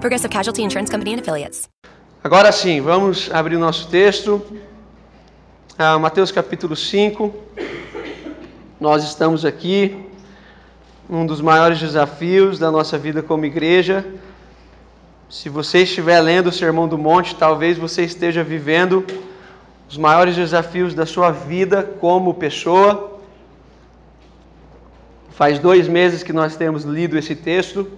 Progressive Casualty Insurance Company and Affiliates. Agora sim, vamos abrir o nosso texto. Ah, Mateus capítulo 5. Nós estamos aqui num dos maiores desafios da nossa vida como igreja. Se você estiver lendo o Sermão do Monte, talvez você esteja vivendo os maiores desafios da sua vida como pessoa. Faz dois meses que nós temos lido esse texto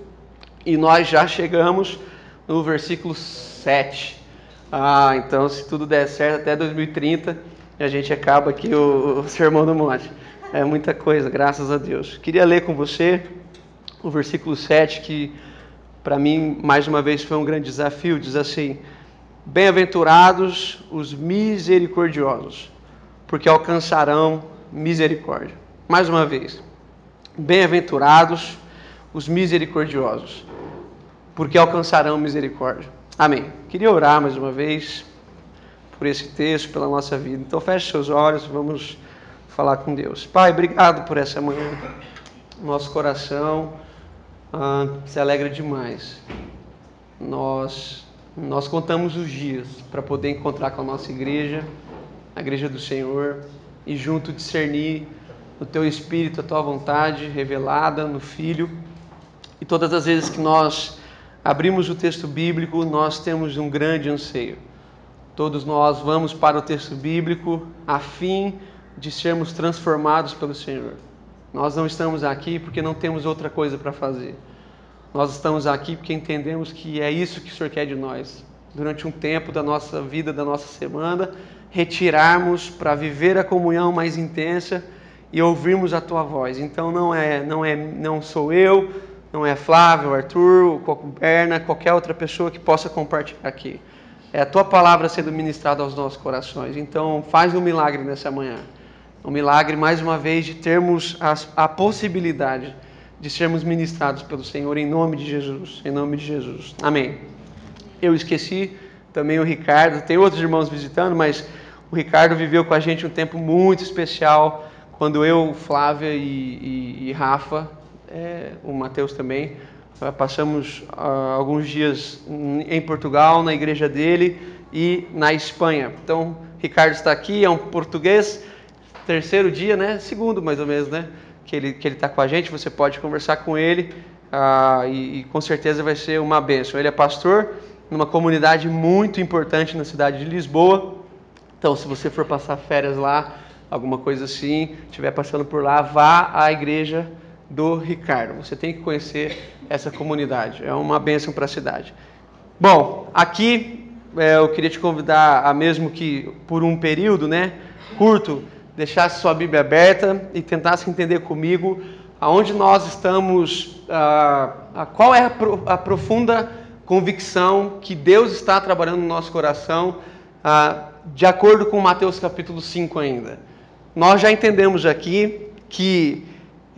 e nós já chegamos no versículo 7. Ah, então se tudo der certo até 2030, a gente acaba aqui o, o Sermão do Monte. É muita coisa, graças a Deus. Queria ler com você o versículo 7, que para mim, mais uma vez, foi um grande desafio. Diz assim: Bem-aventurados os misericordiosos, porque alcançarão misericórdia. Mais uma vez, bem-aventurados os misericordiosos, porque alcançarão misericórdia. Amém. Queria orar mais uma vez por esse texto, pela nossa vida. Então feche seus olhos, vamos falar com Deus. Pai, obrigado por essa manhã. Nosso coração ah, se alegra demais. Nós nós contamos os dias para poder encontrar com a nossa igreja, a igreja do Senhor, e junto discernir no teu espírito a tua vontade revelada no Filho. Todas as vezes que nós abrimos o texto bíblico, nós temos um grande anseio. Todos nós vamos para o texto bíblico a fim de sermos transformados pelo Senhor. Nós não estamos aqui porque não temos outra coisa para fazer. Nós estamos aqui porque entendemos que é isso que o Senhor quer de nós. Durante um tempo da nossa vida, da nossa semana, retirarmos para viver a comunhão mais intensa e ouvirmos a tua voz. Então não é, não é, não sou eu, não é Flávio, Arthur, Berna, qualquer outra pessoa que possa compartilhar aqui. É a tua palavra sendo ministrada aos nossos corações. Então faz um milagre nessa manhã. Um milagre mais uma vez de termos a, a possibilidade de sermos ministrados pelo Senhor em nome de Jesus. Em nome de Jesus. Amém. Eu esqueci também o Ricardo, tem outros irmãos visitando, mas o Ricardo viveu com a gente um tempo muito especial quando eu, Flávia e, e, e Rafa, é, o Mateus também, passamos uh, alguns dias em Portugal, na igreja dele e na Espanha. Então, Ricardo está aqui, é um português, terceiro dia, né? Segundo mais ou menos, né? que ele que ele está com a gente, você pode conversar com ele ah, e, e, com certeza vai ser uma bênção. Ele é pastor numa comunidade muito importante na cidade de Lisboa. Então, se você for passar férias lá, alguma coisa assim, estiver passando por lá, vá à igreja do Ricardo. Você tem que conhecer essa comunidade. É uma bênção para a cidade. Bom, aqui é, eu queria te convidar a mesmo que por um período, né, curto, deixasse sua Bíblia aberta e tentasse entender comigo aonde nós estamos, uh, qual é a, pro, a, profunda convicção que Deus está trabalhando no nosso coração, uh, de acordo com Mateus capítulo 5 ainda. Nós já entendemos aqui que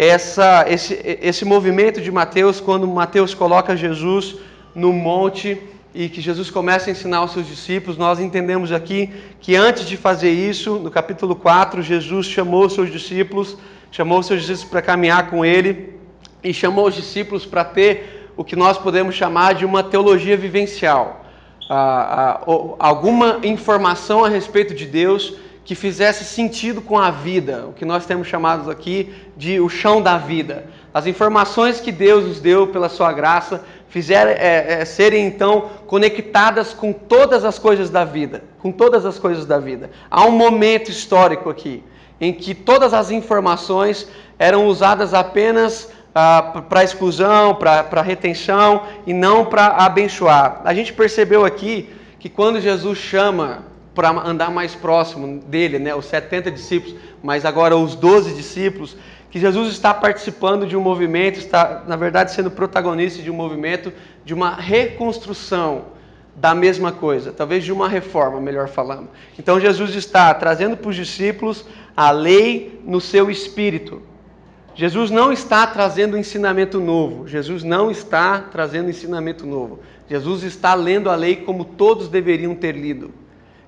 essa, esse, esse movimento de Mateus, quando Mateus coloca Jesus no monte e que Jesus começa a ensinar aos seus discípulos, nós entendemos aqui que antes de fazer isso, no capítulo 4, Jesus chamou os seus discípulos, chamou os seus discípulos para caminhar com ele e chamou os discípulos para ter o que nós podemos chamar de uma teologia vivencial. Ah, ah, alguma informação a respeito de Deus que fizesse sentido com a vida, o que nós temos chamados aqui de o chão da vida. As informações que Deus nos deu pela sua graça fizeram é, é, serem então conectadas com todas as coisas da vida, com todas as coisas da vida. Há um momento histórico aqui em que todas as informações eram usadas apenas ah, para exclusão, para retenção e não para abençoar. A gente percebeu aqui que quando Jesus chama para andar mais próximo dele, né, os 70 discípulos, mas agora os 12 discípulos, que Jesus está participando de um movimento, está, na verdade, sendo protagonista de um movimento de uma reconstrução da mesma coisa, talvez de uma reforma, melhor falando. Então Jesus está trazendo para os discípulos a lei no seu espírito. Jesus não está trazendo ensinamento novo. Jesus não está trazendo ensinamento novo. Jesus está lendo a lei como todos deveriam ter lido.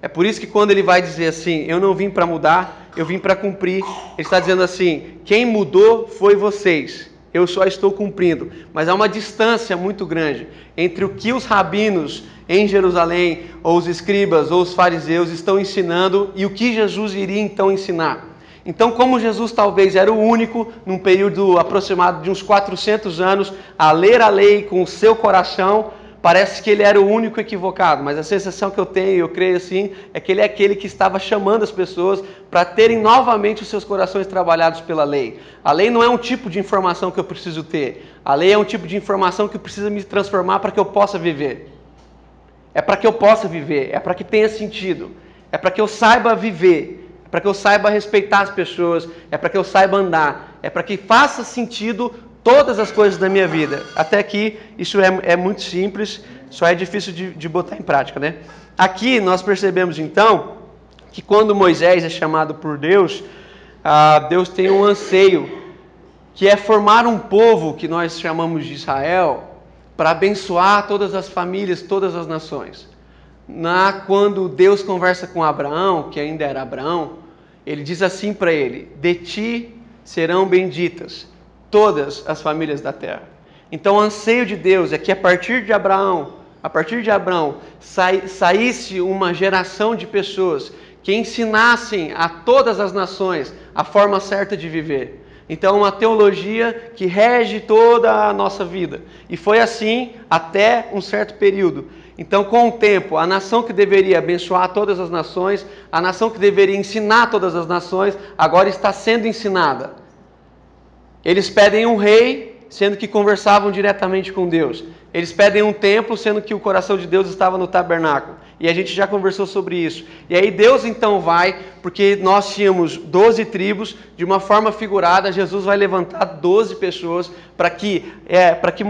É por isso que quando ele vai dizer assim, eu não vim para mudar, eu vim para cumprir, ele está dizendo assim: quem mudou foi vocês eu só estou cumprindo. Mas há uma distância muito grande entre o que os rabinos em Jerusalém, ou os escribas, ou os fariseus estão ensinando e o que Jesus iria então ensinar. Então, como Jesus talvez era o único, num período aproximado de uns 400 anos, a ler a lei com o seu coração, parece que ele era o único equivocado, mas a sensação que eu tenho, eu creio assim, é que ele é aquele que estava chamando as pessoas para terem novamente os seus corações trabalhados pela lei. A lei não é um tipo de informação que eu preciso ter, a lei é um tipo de informação que precisa me transformar para que eu possa viver. É para que eu possa viver, é para que tenha sentido, é para que eu saiba viver, é para que eu saiba respeitar as pessoas, é para que eu saiba andar, é para que faça sentido todas as coisas da minha vida. Até aqui, isso é, é muito simples, só é difícil de, de botar em prática, né? Aqui nós percebemos então que quando Moisés é chamado por Deus, ah, Deus tem um anseio, que é formar um povo que nós chamamos de Israel, para abençoar todas as famílias, todas as nações. Na, quando Deus conversa com Abraão, que ainda era Abraão, ele diz assim para ele: De ti serão benditas todas as famílias da terra. Então, o anseio de Deus é que a partir de Abraão, a partir de Abraão, saísse uma geração de pessoas que ensinassem a todas as nações a forma certa de viver. Então, uma teologia que rege toda a nossa vida. E foi assim até um certo período. Então, com o tempo, a nação que deveria abençoar todas as nações, a nação que deveria ensinar todas as nações, agora está sendo ensinada. Eles pedem um rei, sendo que conversavam diretamente com Deus. Eles pedem um templo, sendo que o coração de Deus estava no tabernáculo. E a gente já conversou sobre isso. E aí Deus então vai, porque nós tínhamos 12 tribos, de uma forma figurada, Jesus vai levantar 12 pessoas para que, é, para que,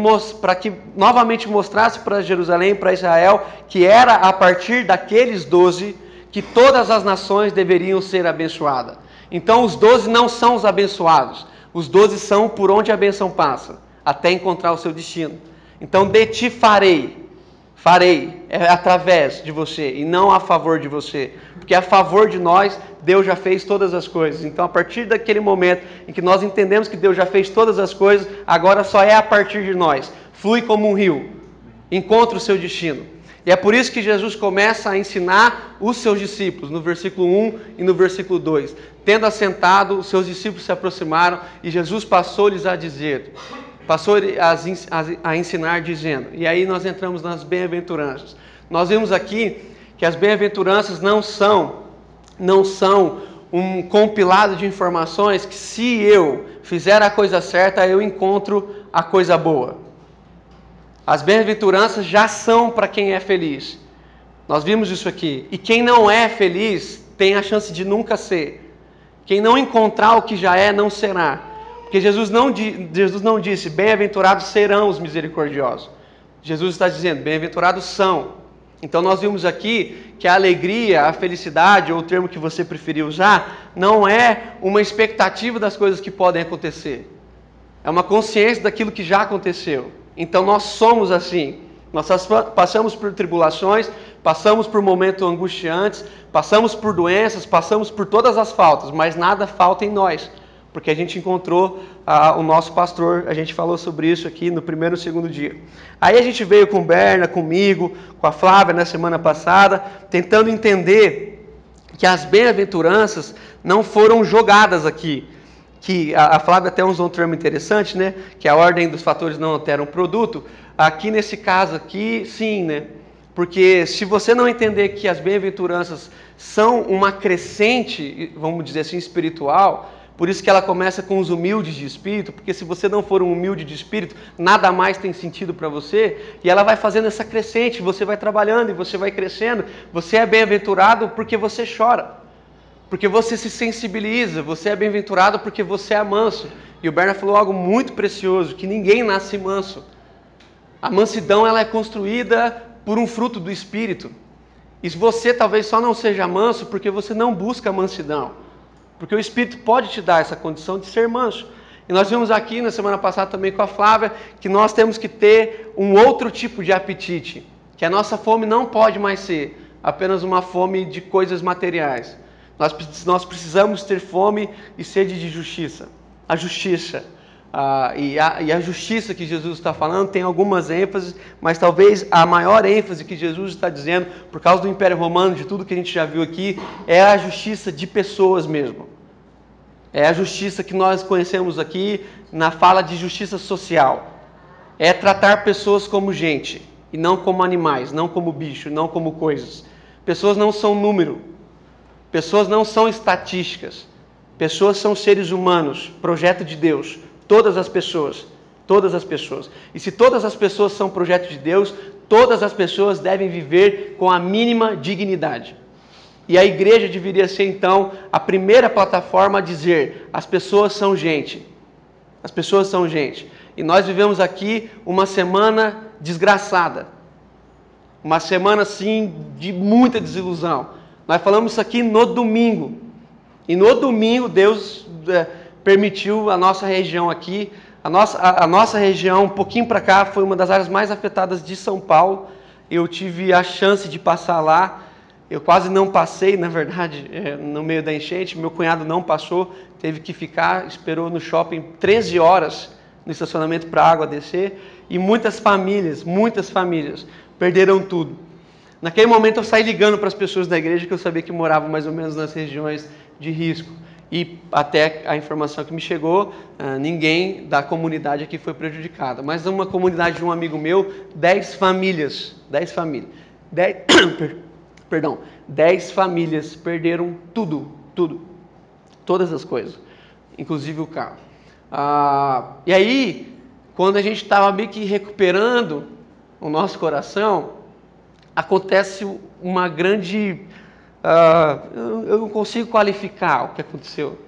que novamente mostrasse para Jerusalém, para Israel, que era a partir daqueles 12 que todas as nações deveriam ser abençoadas. Então os 12 não são os abençoados. Os doze são por onde a bênção passa, até encontrar o seu destino. Então, de ti farei, farei, é através de você e não a favor de você. Porque a favor de nós, Deus já fez todas as coisas. Então, a partir daquele momento em que nós entendemos que Deus já fez todas as coisas, agora só é a partir de nós. Flui como um rio, encontra o seu destino. E é por isso que Jesus começa a ensinar os seus discípulos, no versículo 1 e no versículo 2. Tendo assentado, os seus discípulos se aproximaram e Jesus passou-lhes a dizer, passou a ensinar dizendo. E aí nós entramos nas bem-aventuranças. Nós vimos aqui que as bem-aventuranças não são não são um compilado de informações que se eu fizer a coisa certa, eu encontro a coisa boa. As bem-aventuranças já são para quem é feliz. Nós vimos isso aqui. E quem não é feliz tem a chance de nunca ser. Quem não encontrar o que já é, não será. Porque Jesus não, Jesus não disse, bem-aventurados serão os misericordiosos. Jesus está dizendo, bem-aventurados são. Então nós vimos aqui que a alegria, a felicidade, ou o termo que você preferir usar, não é uma expectativa das coisas que podem acontecer. É uma consciência daquilo que já aconteceu. Então nós somos assim. Nós passamos por tribulações, passamos por momentos angustiantes, passamos por doenças, passamos por todas as faltas, mas nada falta em nós, porque a gente encontrou ah, o nosso pastor, a gente falou sobre isso aqui no primeiro e segundo dia. Aí a gente veio com Berna, comigo, com a Flávia na semana passada, tentando entender que as bem-aventuranças não foram jogadas aqui que a, Flávia até usou um termo interessante, né? Que a ordem dos fatores não altera o produto. Aqui nesse caso aqui, sim, né? Porque se você não entender que as bem-aventuranças são uma crescente, vamos dizer assim, espiritual, por isso que ela começa com os humildes de espírito, porque se você não for um humilde de espírito, nada mais tem sentido para você, e ela vai fazendo essa crescente, você vai trabalhando e você vai crescendo. Você é bem-aventurado porque você chora porque você se sensibiliza, você é bem-aventurado porque você é manso. E o Bernard falou algo muito precioso, que ninguém nasce manso. A mansidão ela é construída por um fruto do Espírito. E você talvez só não seja manso porque você não busca mansidão. Porque o Espírito pode te dar essa condição de ser manso. E nós vimos aqui na semana passada também com a Flávia que nós temos que ter um outro tipo de apetite. Que a nossa fome não pode mais ser apenas uma fome de coisas materiais. Nós, nós precisamos ter fome e sede de justiça. A justiça. Ah, e, a, e, a, justiça que Jesus está falando tem algumas ênfases, mas talvez a maior ênfase que Jesus está dizendo, por causa do Império Romano, de tudo que a gente já viu aqui, é a justiça de pessoas mesmo. É a justiça que nós conhecemos aqui na fala de justiça social. É tratar pessoas como gente e não como animais, não como bicho, não como coisas. Pessoas não são número. Pessoas não são estatísticas. Pessoas são seres humanos, projeto de Deus, Todas as pessoas. Todas as pessoas. E se todas as pessoas são projeto de Deus, todas as pessoas devem viver com a mínima dignidade. E a igreja deveria ser então a primeira plataforma a dizer: as pessoas são gente. As pessoas são gente. E nós vivemos aqui uma semana desgraçada. Uma semana assim de muita desilusão. Nós falamos isso aqui no domingo. E no domingo Deus é, permitiu a nossa região aqui, a nossa, a, a nossa região, um pouquinho para cá, foi uma das áreas mais afetadas de São Paulo. Eu tive a chance de passar lá. Eu quase não passei, na verdade, é, no meio da enchente. Meu cunhado não passou, teve que ficar, esperou no shopping 13 horas no estacionamento para a água descer. E muitas famílias, muitas famílias, perderam tudo. Naquele momento eu saí ligando para as pessoas da igreja que eu sabia que moravam mais ou menos nas regiões de risco e até a informação que me chegou, ah, ninguém da comunidade aqui foi prejudicada. Mas uma comunidade de um amigo meu, 10 famílias, 10 famílias, 10, perdão, 10 famílias perderam tudo, tudo, todas as coisas, inclusive o carro. Ah, e aí, quando a gente estava meio que recuperando o nosso coração, acontece uma grande Uh, eu não consigo qualificar o que aconteceu.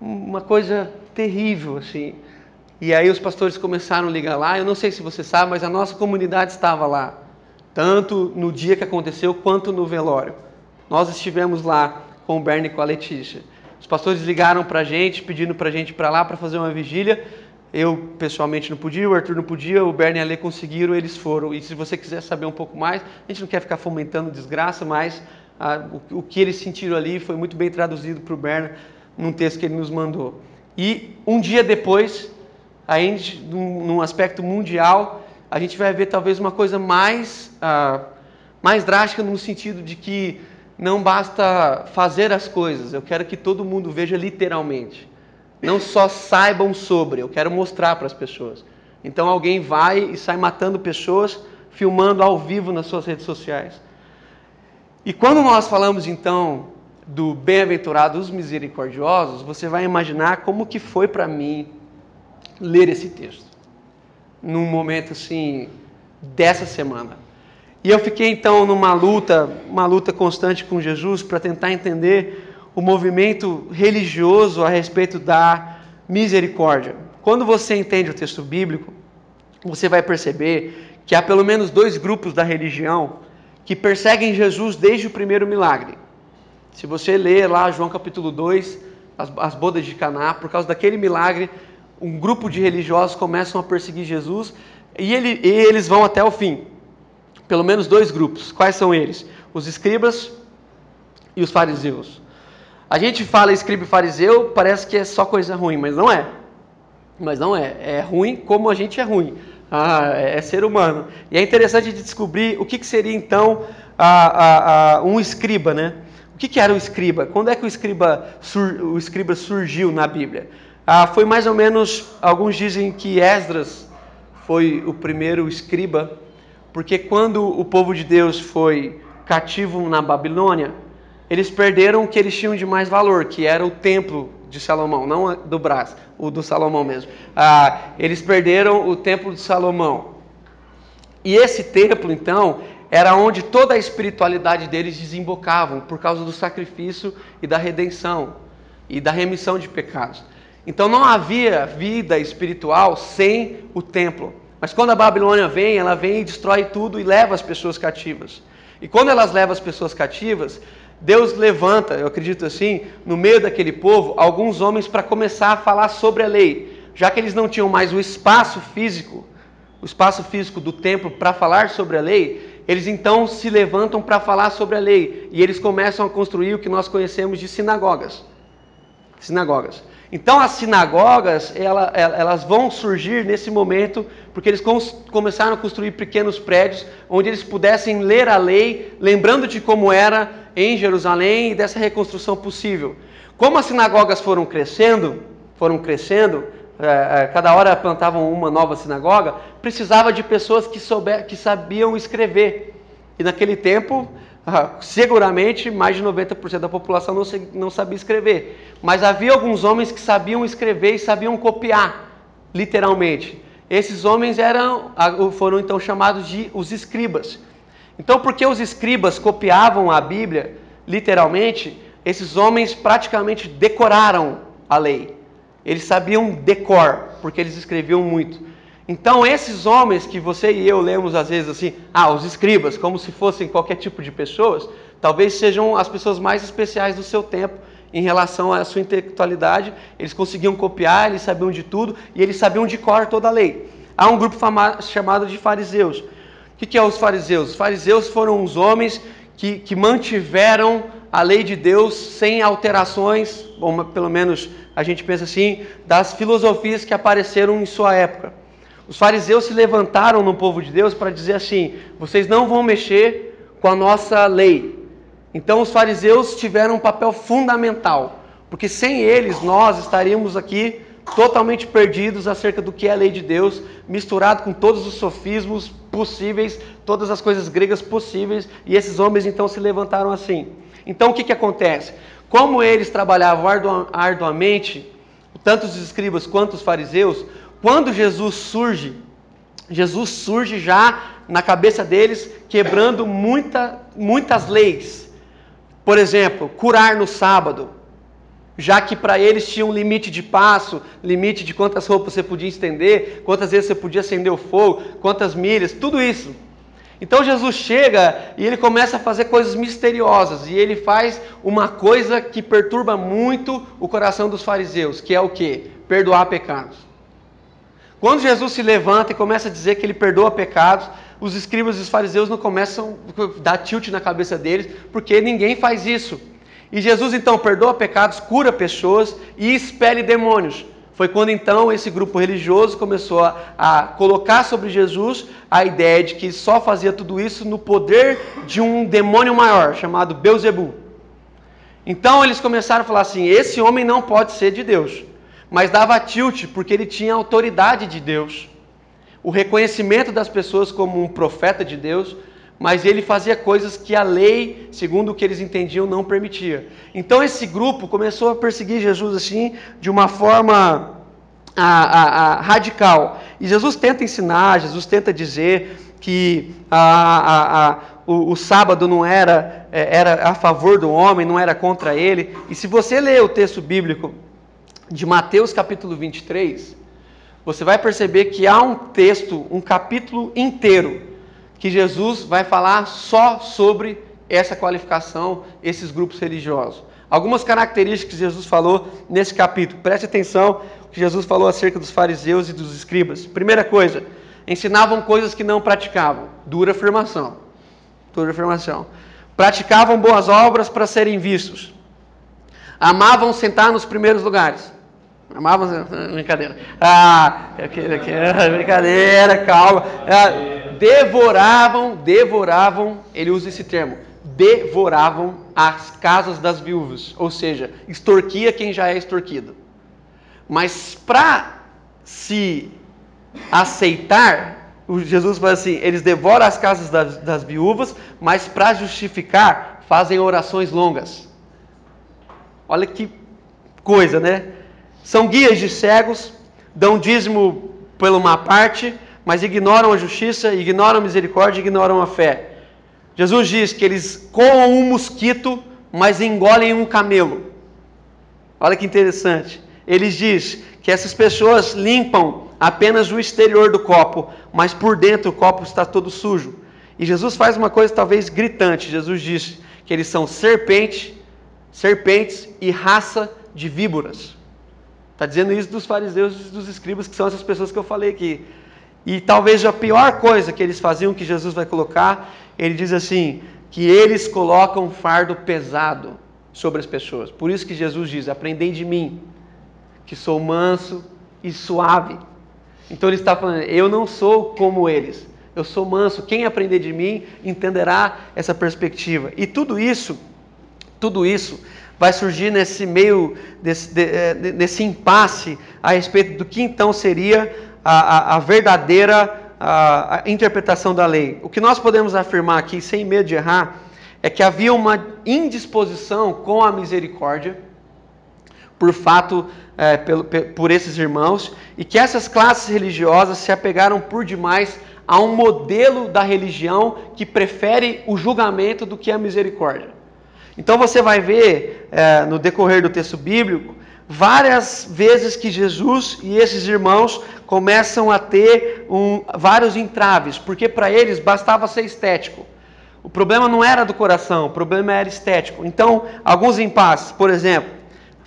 Uma coisa terrível, assim. E aí os pastores começaram a ligar lá. Eu não sei se você sabe, mas a nossa comunidade estava lá. Tanto no dia que aconteceu, quanto no velório. Nós estivemos lá com o Bernie e com a Letícia. Os pastores ligaram para a gente, pedindo para a gente ir para lá para fazer uma vigília. Eu, pessoalmente, não podia, o Arthur não podia, o Bernie e a Lê conseguiram, eles foram. E se você quiser saber um pouco mais, a gente não quer ficar fomentando desgraça, mas o, o, que eles sentiram ali foi muito bem traduzido para o Berna num texto que ele nos mandou. E um dia depois, a gente, num, num aspecto mundial, a gente vai ver talvez uma coisa mais, mais drástica no sentido de que não basta fazer as coisas, eu quero que todo mundo veja literalmente. Não só saibam sobre, eu quero mostrar para as pessoas. Então alguém vai e sai matando pessoas, filmando ao vivo nas suas redes sociais. E quando nós falamos então do bem-aventurado os misericordiosos, você vai imaginar como que foi para mim ler esse texto. Num momento assim dessa semana. E eu fiquei então numa luta, uma luta constante com Jesus para tentar entender o movimento religioso a respeito da misericórdia. Quando você entende o texto bíblico, você vai perceber que há pelo menos dois grupos da religião que perseguem Jesus desde o primeiro milagre. Se você ler lá João capítulo 2, as, as bodas de Caná, por causa daquele milagre, um grupo de religiosos começam a perseguir Jesus e, ele, e eles vão até o fim. Pelo menos dois grupos. Quais são eles? Os escribas e os fariseus. A gente fala escriba e fariseu, parece que é só coisa ruim, mas não é. Mas não é. É ruim como a gente é ruim. Ah, é, é ser humano. E é interessante de descobrir o que, que seria então a, a, a, um escriba, né? O que, que era o escriba? Quando é que o escriba, sur, o escriba surgiu na Bíblia? Ah, foi mais ou menos, alguns dizem que Esdras foi o primeiro escriba, porque quando o povo de Deus foi cativo na Babilônia, eles perderam o que eles tinham de mais valor, que era o templo de Salomão, não do Brás, o do Salomão mesmo. Ah, eles perderam o templo de Salomão. E esse templo, então, era onde toda a espiritualidade deles desembocavam, por causa do sacrifício e da redenção e da remissão de pecados. Então não havia vida espiritual sem o templo. Mas quando a Babilônia vem, ela vem e destrói tudo e leva as pessoas cativas. E quando elas levam as pessoas cativas, Deus levanta, eu acredito assim, no meio daquele povo, alguns homens para começar a falar sobre a lei, já que eles não tinham mais o espaço físico, o espaço físico do templo para falar sobre a lei, eles então se levantam para falar sobre a lei e eles começam a construir o que nós conhecemos de sinagogas. Sinagogas. Então as sinagogas, ela, elas vão surgir nesse momento, porque eles começaram a construir pequenos prédios onde eles pudessem ler a lei, lembrando de como era em Jerusalém e dessa reconstrução possível. Como as sinagogas foram crescendo, foram crescendo, é, é, cada hora plantavam uma nova sinagoga, precisava de pessoas que, souber, que sabiam escrever. E naquele tempo, ah, seguramente mais de 90% da população não, sabia escrever. Mas havia alguns homens que sabiam escrever e sabiam copiar, literalmente. Esses homens eram, foram então chamados de os escribas. Então, porque os escribas copiavam a Bíblia, literalmente, esses homens praticamente decoraram a lei. Eles sabiam decor, porque eles escreviam muito. Então, esses homens que você e eu lemos às vezes assim, ah, os escribas, como se fossem qualquer tipo de pessoas, talvez sejam as pessoas mais especiais do seu tempo em relação à sua intelectualidade. Eles conseguiam copiar, eles sabiam de tudo e eles sabiam de cor toda a lei. Há um grupo chamado de fariseus. Que, que é os fariseus? Os fariseus foram os homens que, que mantiveram a lei de Deus sem alterações, ou pelo menos a gente pensa assim, das filosofias que apareceram em sua época. Os fariseus se levantaram no povo de Deus para dizer assim: vocês não vão mexer com a nossa lei. Então os fariseus tiveram um papel fundamental, porque sem eles nós estaríamos aqui totalmente perdidos acerca do que é a lei de Deus, misturado com todos os sofismos possíveis, todas as coisas gregas possíveis, e esses homens então se levantaram assim. Então o que, que acontece? Como eles trabalhavam arduamente, tanto os escribas quanto os fariseus, quando Jesus surge, Jesus surge já na cabeça deles quebrando muita, muitas leis. Por exemplo, curar no sábado, já que para eles tinha um limite de passo, limite de quantas roupas você podia estender, quantas vezes você podia acender o fogo, quantas milhas, tudo isso. Então Jesus chega e ele começa a fazer coisas misteriosas e ele faz uma coisa que perturba muito o coração dos fariseus, que é o que? Perdoar pecados. Quando Jesus se levanta e começa a dizer que ele perdoa pecados, os escribas e os fariseus não começam a dar tilt na cabeça deles, porque ninguém faz isso. E Jesus então perdoa pecados, cura pessoas e expele demônios. Foi quando então esse grupo religioso começou a, a, colocar sobre Jesus a ideia de que só fazia tudo isso no poder de um demônio maior, chamado Beuzebu. Então eles começaram a falar assim: esse homem não pode ser de Deus mas dava tilt porque ele tinha autoridade de Deus, o reconhecimento das pessoas como um profeta de Deus, mas ele fazia coisas que a lei, segundo o que eles entendiam, não permitia. Então esse grupo começou a perseguir Jesus assim, de uma forma a, a, a, radical. E Jesus tenta ensinar, Jesus tenta dizer que o, o, sábado não era, é, era a favor do homem, não era contra ele. E se você ler o texto bíblico de Mateus capítulo 23, você vai perceber que há um texto, um capítulo inteiro, que Jesus vai falar só sobre essa qualificação, esses grupos religiosos. Algumas características que Jesus falou nesse capítulo. Preste atenção que Jesus falou acerca dos fariseus e dos escribas. Primeira coisa, ensinavam coisas que não praticavam. Dura afirmação. Dura afirmação. Praticavam boas obras para serem vistos. Amavam sentar nos primeiros lugares. Amava brincadeira. Ah, aquele, aquele, brincadeira, calma. Ah, devoravam, devoravam, ele usa esse termo, devoravam as casas das viúvas, ou seja, extorquia quem já é extorquido. Mas para se aceitar, Jesus fala assim: eles devoram as casas das, das viúvas, mas para justificar, fazem orações longas. Olha que coisa, né? São guias de cegos, dão dízimo pela uma parte, mas ignoram a justiça, ignoram a misericórdia, ignoram a fé. Jesus diz que eles coam um mosquito, mas engolem um camelo. Olha que interessante. Ele diz que essas pessoas limpam apenas o exterior do copo, mas por dentro o copo está todo sujo. E Jesus faz uma coisa talvez gritante. Jesus diz que eles são serpente, serpentes e raça de víboras. Está dizendo isso dos fariseus e dos escribas, que são essas pessoas que eu falei aqui. E talvez a pior coisa que eles faziam, que Jesus vai colocar, ele diz assim: que eles colocam um fardo pesado sobre as pessoas. Por isso que Jesus diz: Aprendei de mim, que sou manso e suave. Então ele está falando: Eu não sou como eles, eu sou manso. Quem aprender de mim entenderá essa perspectiva. E tudo isso, tudo isso vai surgir nesse meio, desse, de, eh, nesse impasse a respeito do que então seria a, a, a verdadeira a, interpretação da lei. O que nós podemos afirmar aqui, sem medo de errar, é que havia uma indisposição com a misericórdia por fato é, por, por esses irmãos e que essas classes religiosas se apegaram por demais a um modelo da religião que prefere o julgamento do que a misericórdia. Então você vai ver é, no decorrer do texto bíblico várias vezes que Jesus e esses irmãos começam a ter um, vários entraves, porque para eles bastava ser estético. O problema não era do coração, o problema era estético. Então, alguns impasses, por exemplo,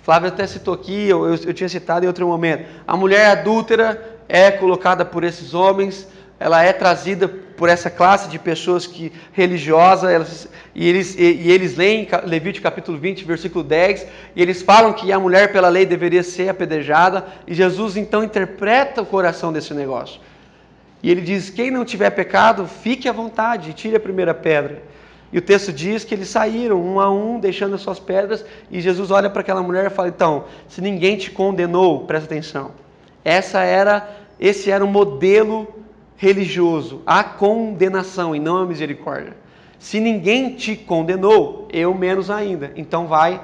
Flávio até citou aqui, eu, eu, eu tinha citado em outro momento, a mulher adúltera é colocada por esses homens, ela é trazida por essa classe de pessoas que religiosa, elas, e, eles, e, e eles leem Levítico capítulo 20, versículo 10, e eles falam que a mulher pela lei deveria ser apedrejada, e Jesus então interpreta o coração desse negócio. E ele diz: quem não tiver pecado, fique à vontade, tire a primeira pedra. E o texto diz que eles saíram um a um, deixando as suas pedras, e Jesus olha para aquela mulher e fala: então, se ninguém te condenou, presta atenção. Essa era, esse era o modelo religioso, a condenação e não a misericórdia. Se ninguém te condenou, eu menos ainda. Então vai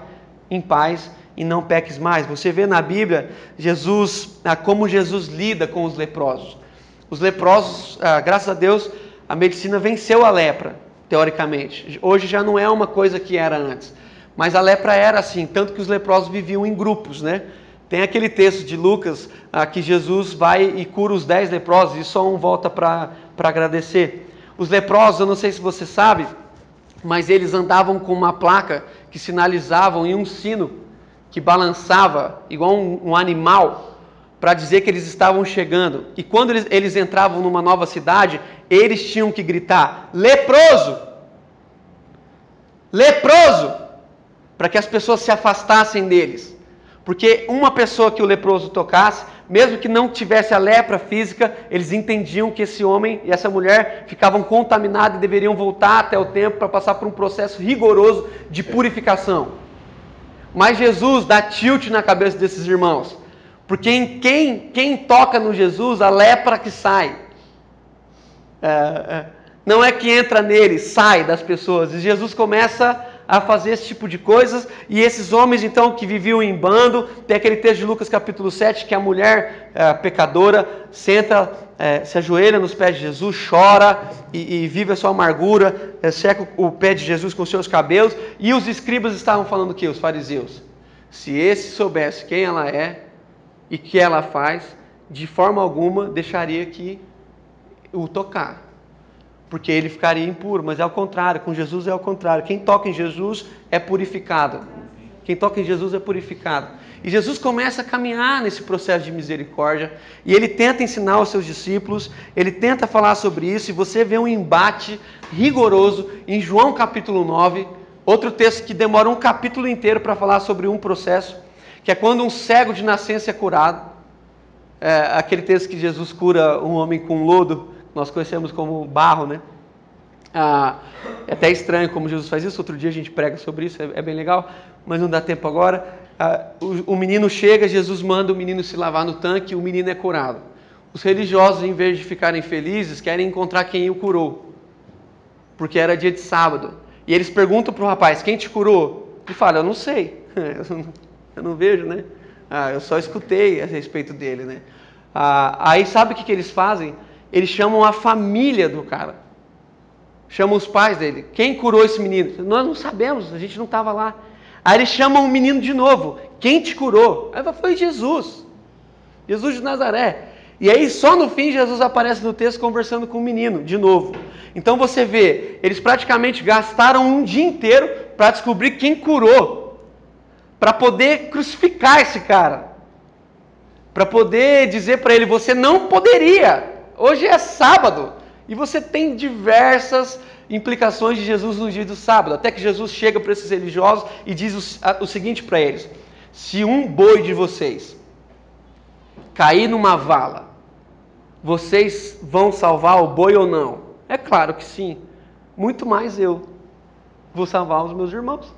em paz e não peques mais. Você vê na Bíblia Jesus, ah, como Jesus lida com os leprosos. Os leprosos, ah, graças a Deus, a medicina venceu a lepra, teoricamente. Hoje já não é uma coisa que era antes. Mas a lepra era assim, tanto que os leprosos viviam em grupos, né? Tem aquele texto de Lucas ah, que Jesus vai e cura os dez leprosos e só um volta para agradecer. Os leprosos, eu não sei se você sabe, mas eles andavam com uma placa que sinalizavam e um sino que balançava igual um, um animal para dizer que eles estavam chegando. E quando eles, eles entravam numa nova cidade, eles tinham que gritar: leproso! Leproso! Para que as pessoas se afastassem deles. Porque uma pessoa que o leproso tocasse, mesmo que não tivesse a lepra física, eles entendiam que esse homem e essa mulher ficavam contaminados e deveriam voltar até o templo para passar por um processo rigoroso de purificação. Mas Jesus dá tilt na cabeça desses irmãos. Porque em quem, quem toca no Jesus, a lepra que sai. É, é, não é que entra nele, sai das pessoas. E Jesus começa a fazer esse tipo de coisas. E esses homens, então, que viviam em bando, tem aquele texto de Lucas capítulo 7, que a mulher é, pecadora senta, é, se ajoelha nos pés de Jesus, chora e, e vive a sua amargura, é, seca o pé de Jesus com seus cabelos. E os escribas estavam falando que? Os fariseus. Se esse soubesse quem ela é e que ela faz, de forma alguma deixaria que o tocar porque ele ficaria impuro. Mas é ao contrário, com Jesus é ao contrário. Quem toca em Jesus é purificado. Quem toca em Jesus é purificado. E Jesus começa a caminhar nesse processo de misericórdia e ele tenta ensinar os seus discípulos, ele tenta falar sobre isso, e você vê um embate rigoroso em João capítulo 9, outro texto que demora um capítulo inteiro para falar sobre um processo, que é quando um cego de nascença é curado. É aquele texto que Jesus cura um homem com lodo nós conhecemos como barro, né? Ah, é até estranho como Jesus faz isso, outro dia a gente prega sobre isso, é, é bem legal, mas não dá tempo agora. Ah, o, o, menino chega, Jesus manda o menino se lavar no tanque o menino é curado. Os religiosos, em vez de ficarem felizes, querem encontrar quem o curou, porque era dia de sábado. E eles perguntam para o rapaz: Quem te curou? Ele fala: Eu não sei, eu não vejo, né? Ah, eu só escutei a respeito dele, né? Ah, aí sabe o que, que eles fazem? Eles chamam a família do cara. Chamam os pais dele. Quem curou esse menino? Nós não sabemos, a gente não estava lá. Aí eles chamam o menino de novo. Quem te curou? Aí foi Jesus. Jesus de Nazaré. E aí só no fim Jesus aparece no texto conversando com o menino, de novo. Então você vê, eles praticamente gastaram um dia inteiro para descobrir quem curou, para poder crucificar esse cara, para poder dizer para ele: você não poderia, hoje é sábado, e você tem diversas implicações de Jesus no dia do sábado, até que Jesus chega para esses religiosos e diz o, o seguinte para eles: se um boi de vocês cair numa vala, vocês vão salvar o boi ou não? É claro que sim. Muito mais eu vou salvar os meus irmãos.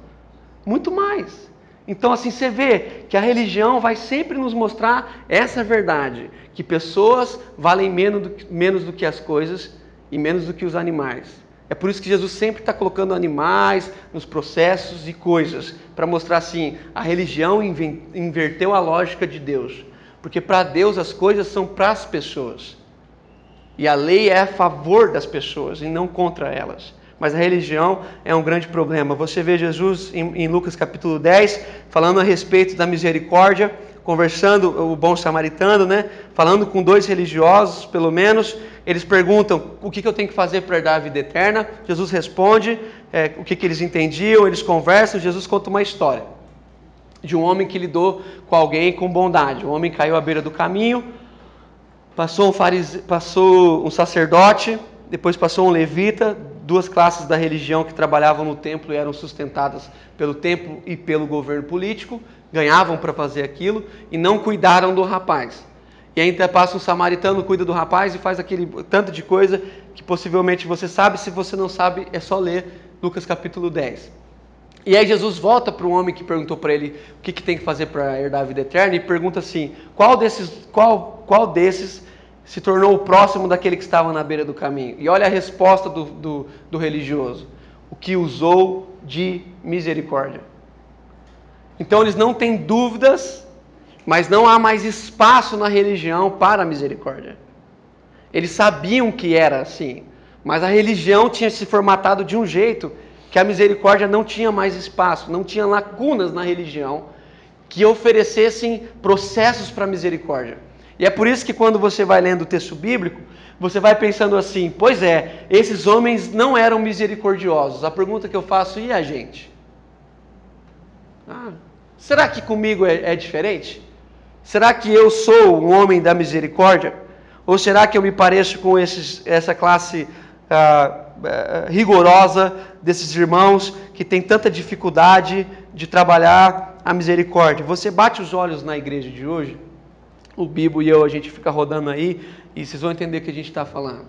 Muito mais. Então, assim, você vê que a religião vai sempre nos mostrar essa verdade: que pessoas valem menos do que, menos do que as coisas e menos do que os animais. É por isso que Jesus sempre está colocando animais nos processos e coisas, para mostrar assim: a religião inverteu a lógica de Deus. Porque para Deus as coisas são para as pessoas. E a lei é a favor das pessoas e não contra elas. Mas a religião é um grande problema. Você vê Jesus em, em Lucas capítulo 10 falando a respeito da misericórdia, conversando o bom samaritano, né? Falando com dois religiosos, pelo menos. Eles perguntam o que, que eu tenho que fazer para herdar a vida eterna. Jesus responde é, o que, que eles entendiam. Eles conversam. Jesus conta uma história de um homem que lidou com alguém com bondade. O homem caiu à beira do caminho Passou um, farise... passou um sacerdote, depois passou um levita, duas classes da religião que trabalhavam no templo e eram sustentadas pelo templo e pelo governo político, ganhavam para fazer aquilo e não cuidaram do rapaz. E ainda passa um samaritano, cuida do rapaz e faz aquele tanto de coisa que possivelmente você sabe, se você não sabe, é só ler Lucas capítulo 10. E aí Jesus volta para o homem que perguntou para ele o que, que tem que fazer para herdar a vida eterna e pergunta assim: qual desses, qual, qual desses se tornou o próximo daquele que estava na beira do caminho? E olha a resposta do, do, do religioso: o que usou de misericórdia. Então eles não têm dúvidas, mas não há mais espaço na religião para a misericórdia. Eles sabiam que era assim, mas a religião tinha se formatado de um jeito que a misericórdia não tinha mais espaço, não tinha lacunas na religião que oferecessem processos para misericórdia. E é por isso que quando você vai lendo o texto bíblico, você vai pensando assim: pois é, esses homens não eram misericordiosos. A pergunta que eu faço, e a gente? Ah, será que comigo é, é diferente? Será que eu sou um homem da misericórdia? Ou será que eu me pareço com esses, essa classe ah, eh, rigorosa desses irmãos que tem tanta dificuldade de trabalhar a misericórdia. Você bate os olhos na igreja de hoje, o Bibo e eu, a gente fica rodando aí e vocês vão entender o que a gente está falando.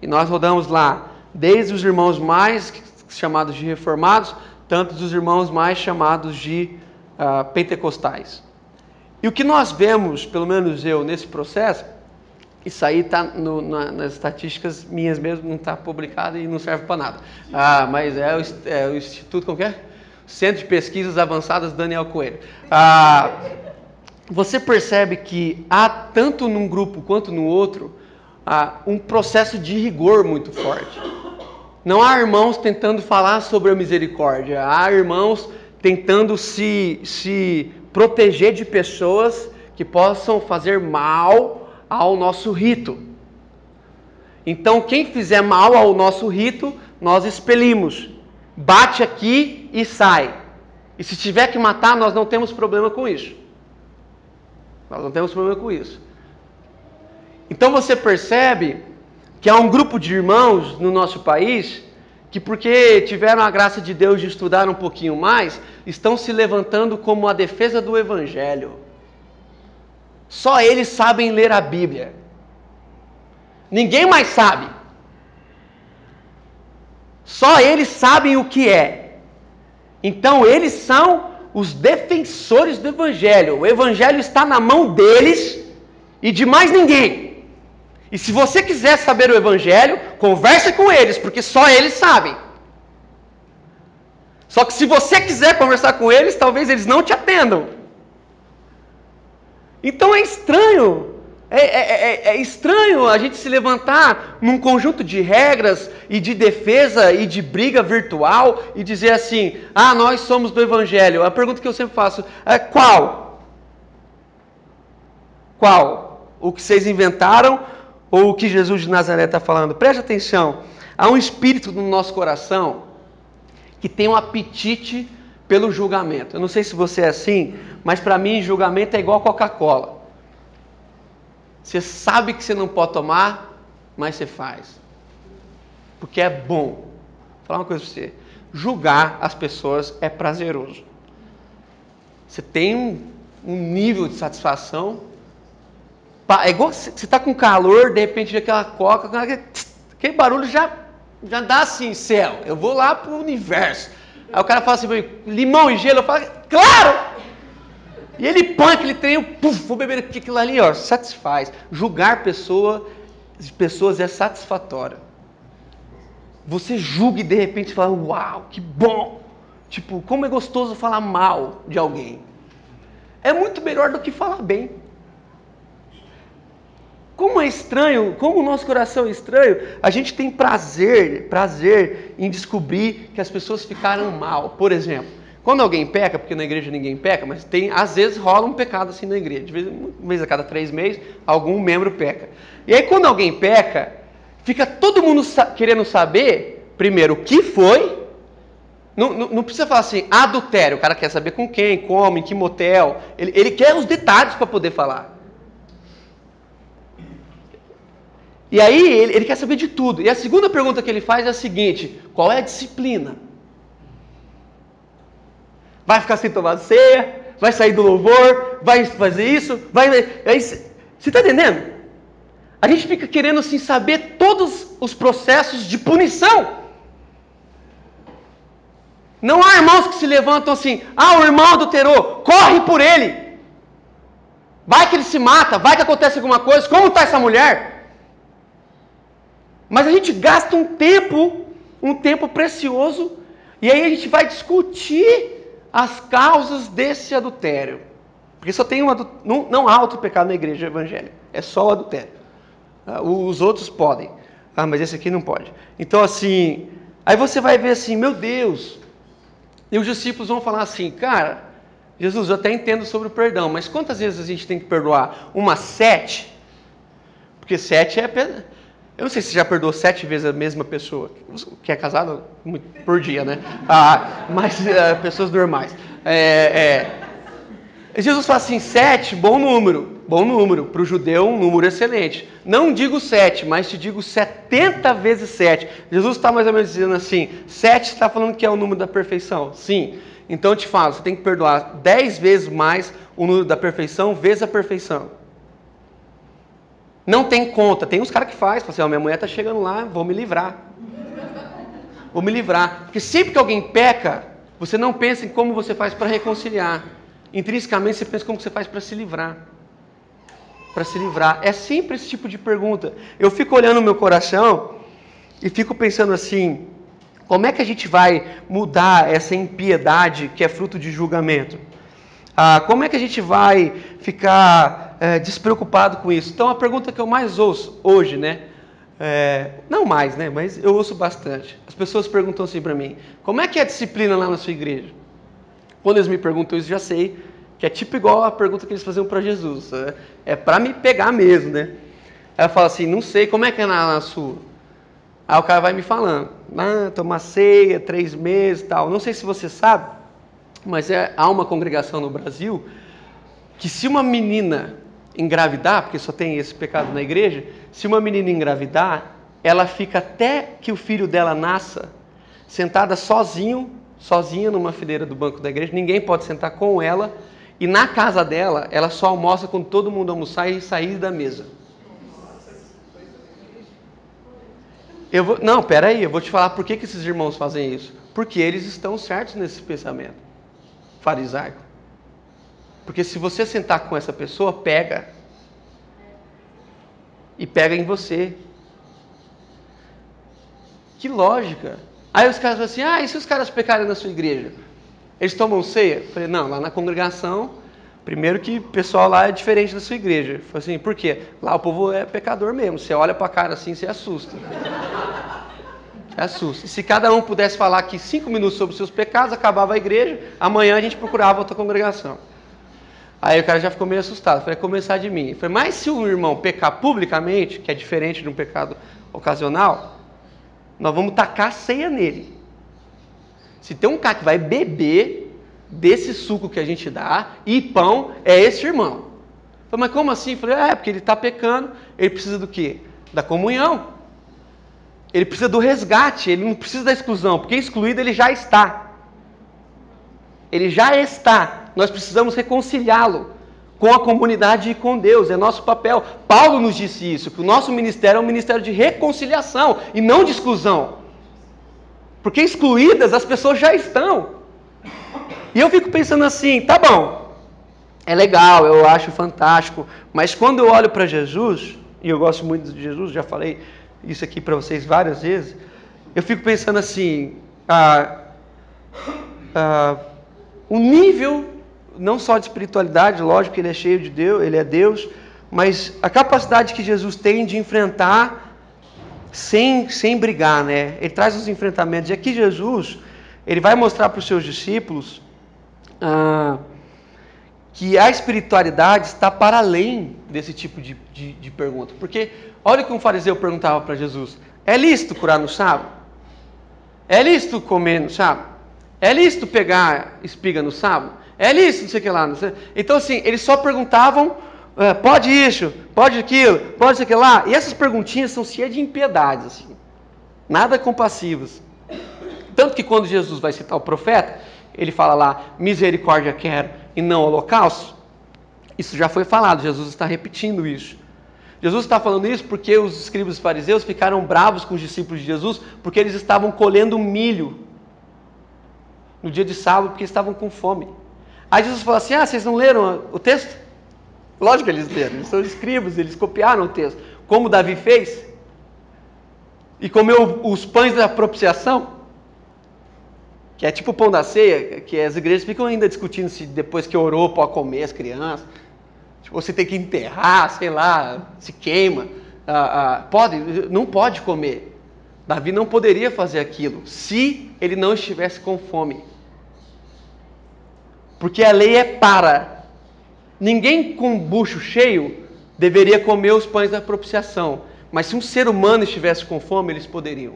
E nós rodamos lá, desde os irmãos mais chamados de reformados, tanto dos irmãos mais chamados de uh, pentecostais. E o que nós vemos, pelo menos eu, nesse processo, isso aí está na, nas estatísticas minhas mesmo, não está publicado e não serve para nada. Ah, mas é o, é o, Instituto, como que é? Centro de Pesquisas Avançadas Daniel Coelho. Ah, você percebe que há, tanto num grupo quanto no outro, um processo de rigor muito forte. Não há irmãos tentando falar sobre a misericórdia, há irmãos tentando se, se proteger de pessoas que possam fazer mal ao nosso rito. Então, quem fizer mal ao nosso rito, nós expelimos. Bate aqui e sai. E se tiver que matar, nós não temos problema com isso. Nós não temos problema com isso. Então você percebe que há um grupo de irmãos no nosso país que, porque tiveram a graça de Deus de estudar um pouquinho mais, estão se levantando como a defesa do Evangelho. Só eles sabem ler a Bíblia. Ninguém mais sabe. Só eles sabem o que é. Então eles são os defensores do Evangelho. O Evangelho está na mão deles e de mais ninguém. E se você quiser saber o Evangelho, converse com eles, porque só eles sabem. Só que se você quiser conversar com eles, talvez eles não te atendam. Então é estranho. É, é, é, é, estranho a gente se levantar num conjunto de regras e de defesa e de briga virtual e dizer assim: ah, nós somos do Evangelho. A pergunta que eu sempre faço é: qual? Qual? o que vocês inventaram ou o que Jesus de Nazaré está falando. Preste atenção. Há um espírito no nosso coração que tem um apetite pelo julgamento. Eu não sei se você é assim, mas para mim julgamento é igual Coca-Cola. Você sabe que você não pode tomar, mas você faz. Porque é bom. Vou falar uma coisa para você. Julgar as pessoas é prazeroso. Você tem um, nível de satisfação. É igual você está com calor, de repente aquela coca, aquele barulho já, já dá assim, céu. Eu vou lá para o universo. Aí o cara fala assim, limão e gelo, eu falo, claro! E ele põe aquele trem, puf, vou beber aquilo ali, ó, satisfaz. Julgar pessoa, pessoas é satisfatório. Você julga e de repente fala, uau, que bom! Tipo, como é gostoso falar mal de alguém. É muito melhor do que falar bem. Como é estranho, como o nosso coração é estranho, a gente tem prazer, prazer em descobrir que as pessoas ficaram mal. Por exemplo, quando alguém peca, porque na igreja ninguém peca, mas tem, às vezes rola um pecado assim na igreja. De vez, uma vez a cada três meses, algum membro peca. E aí quando alguém peca, fica todo mundo querendo saber, primeiro, o que foi não, não, não, precisa falar assim, adultério. O cara quer saber com quem, como, em que motel. Ele, ele quer os detalhes para poder falar. E aí ele, ele, quer saber de tudo. E a segunda pergunta que ele faz é a seguinte: qual é a disciplina? Vai ficar sem tomar ceia? Vai sair do louvor? Vai fazer isso? Vai. Aí, você está entendendo? A gente fica querendo assim saber todos os processos de punição. Não há irmãos que se levantam assim, ah, o irmão adulterou, corre por ele. Vai que ele se mata, vai que acontece alguma coisa, como está essa mulher? Mas a gente gasta um tempo, um tempo precioso, e aí a gente vai discutir as causas desse adultério. Porque só tem um adultério, não, não há outro pecado na igreja evangélica, é só o adultério. Ah, os outros podem, ah, mas esse aqui não pode. Então assim, aí você vai ver assim, meu Deus, e os discípulos vão falar assim, cara, Jesus, eu até entendo sobre o perdão, mas quantas vezes a gente tem que perdoar? Uma sete? Porque sete é. Eu não sei se você já perdoou sete vezes a mesma pessoa, que é casado por dia, né? Ah, mas é, pessoas normais. É, é. Jesus fala assim: sete, bom número. Bom número. Para o judeu, um número excelente. Não digo sete, mas te digo setenta vezes sete. Jesus está mais ou menos dizendo assim: sete está falando que é o número da perfeição. Sim. Então eu te falo, você tem que perdoar dez vezes mais o número da perfeição vezes a perfeição. Não tem conta. Tem uns caras que faz, assim, oh, minha mulher está chegando lá, vou me livrar. Vou me livrar. Porque sempre que alguém peca, você não pensa em como você faz para reconciliar. Intrinsecamente você pensa como você faz para se livrar para se livrar? É sempre esse tipo de pergunta. Eu fico olhando o meu coração e fico pensando assim: como é que a gente vai mudar essa impiedade que é fruto de julgamento? Ah, como é que a gente vai ficar é, despreocupado com isso? Então, a pergunta que eu mais ouço hoje, né? É, não mais, né? Mas eu ouço bastante. As pessoas perguntam assim para mim: como é que é a disciplina lá na sua igreja? Quando eles me perguntam isso, já sei que é tipo igual a pergunta que eles faziam para Jesus. É, é para me pegar mesmo, né? Ela fala assim, não sei, como é que é na, na sua? Aí o cara vai me falando, ah, tomar ceia, três meses tal. Não sei se você sabe, mas é, há uma congregação no Brasil que se uma menina engravidar, porque só tem esse pecado na igreja, se uma menina engravidar, ela fica até que o filho dela nasça, sentada sozinho, sozinha numa fileira do banco da igreja, ninguém pode sentar com ela, e na casa dela, ela só almoça quando todo mundo almoçar e sair da mesa. Eu vou, não, peraí, eu vou te falar por que, que esses irmãos fazem isso. Porque eles estão certos nesse pensamento farisaico. Porque se você sentar com essa pessoa, pega. E pega em você. Que lógica. Aí os caras falam assim: ah, e se os caras pecarem na sua igreja? Eles tomam ceia? Eu falei, não, lá na congregação, primeiro que o pessoal lá é diferente da sua igreja. Eu falei assim, por quê? Lá o povo é pecador mesmo. Você olha para a cara assim, você assusta. Você assusta. E se cada um pudesse falar aqui cinco minutos sobre os seus pecados, acabava a igreja, amanhã a gente procurava outra congregação. Aí o cara já ficou meio assustado. Falei, começar de mim. Falei, mas se o irmão pecar publicamente, que é diferente de um pecado ocasional, nós vamos tacar ceia nele. Se tem um cara que vai beber desse suco que a gente dá e pão, é esse irmão. Falei, mas como assim? Falei, é, porque ele está pecando, ele precisa do quê? Da comunhão. Ele precisa do resgate, ele não precisa da exclusão, porque excluído ele já está. Ele já está. Nós precisamos reconciliá-lo com a comunidade e com Deus, é nosso papel. Paulo nos disse isso, que o nosso ministério é um ministério de reconciliação e não de exclusão. Porque excluídas as pessoas já estão. E eu fico pensando assim, tá bom, é legal, eu acho fantástico, mas quando eu olho para Jesus, e eu gosto muito de Jesus, já falei isso aqui para vocês várias vezes, eu fico pensando assim, ah, ah, o nível não só de espiritualidade, lógico que ele é cheio de Deus, ele é Deus, mas a capacidade que Jesus tem de enfrentar sem, sem brigar, né? Ele traz os enfrentamentos. E aqui Jesus, ele vai mostrar para os seus discípulos ah, que a espiritualidade está para além desse tipo de, de, de pergunta. Porque olha o que um fariseu perguntava para Jesus: é lícito curar no sábado? É lícito comer no sábado? É lícito pegar espiga no sábado? É lícito, não sei o que lá. Sei. Então, assim, eles só perguntavam: é, pode isso, pode aquilo, pode isso que lá. E essas perguntinhas são cheias de impiedades, assim. Nada compassivas. Tanto que quando Jesus vai citar o profeta, ele fala lá, misericórdia quero e não holocausto. Isso já foi falado, Jesus está repetindo isso. Jesus está falando isso porque os escribas fariseus ficaram bravos com os discípulos de Jesus porque eles estavam colhendo milho no dia de sábado porque estavam com fome. Aí Jesus falou assim: Ah, vocês não leram o texto? Lógico que eles leram, eles são escribas, eles copiaram o texto. Como Davi fez? E comeu os pães da propiciação? Que é tipo o pão da ceia, que as igrejas ficam ainda discutindo se depois que orou pode comer as crianças. Tipo, você tem que enterrar, sei lá, se queima. Ah, ah, pode, não pode comer. Davi não poderia fazer aquilo se ele não estivesse com fome. Porque a lei é para. Ninguém com bucho cheio deveria comer os pães da propiciação. Mas se um ser humano estivesse com fome, eles poderiam.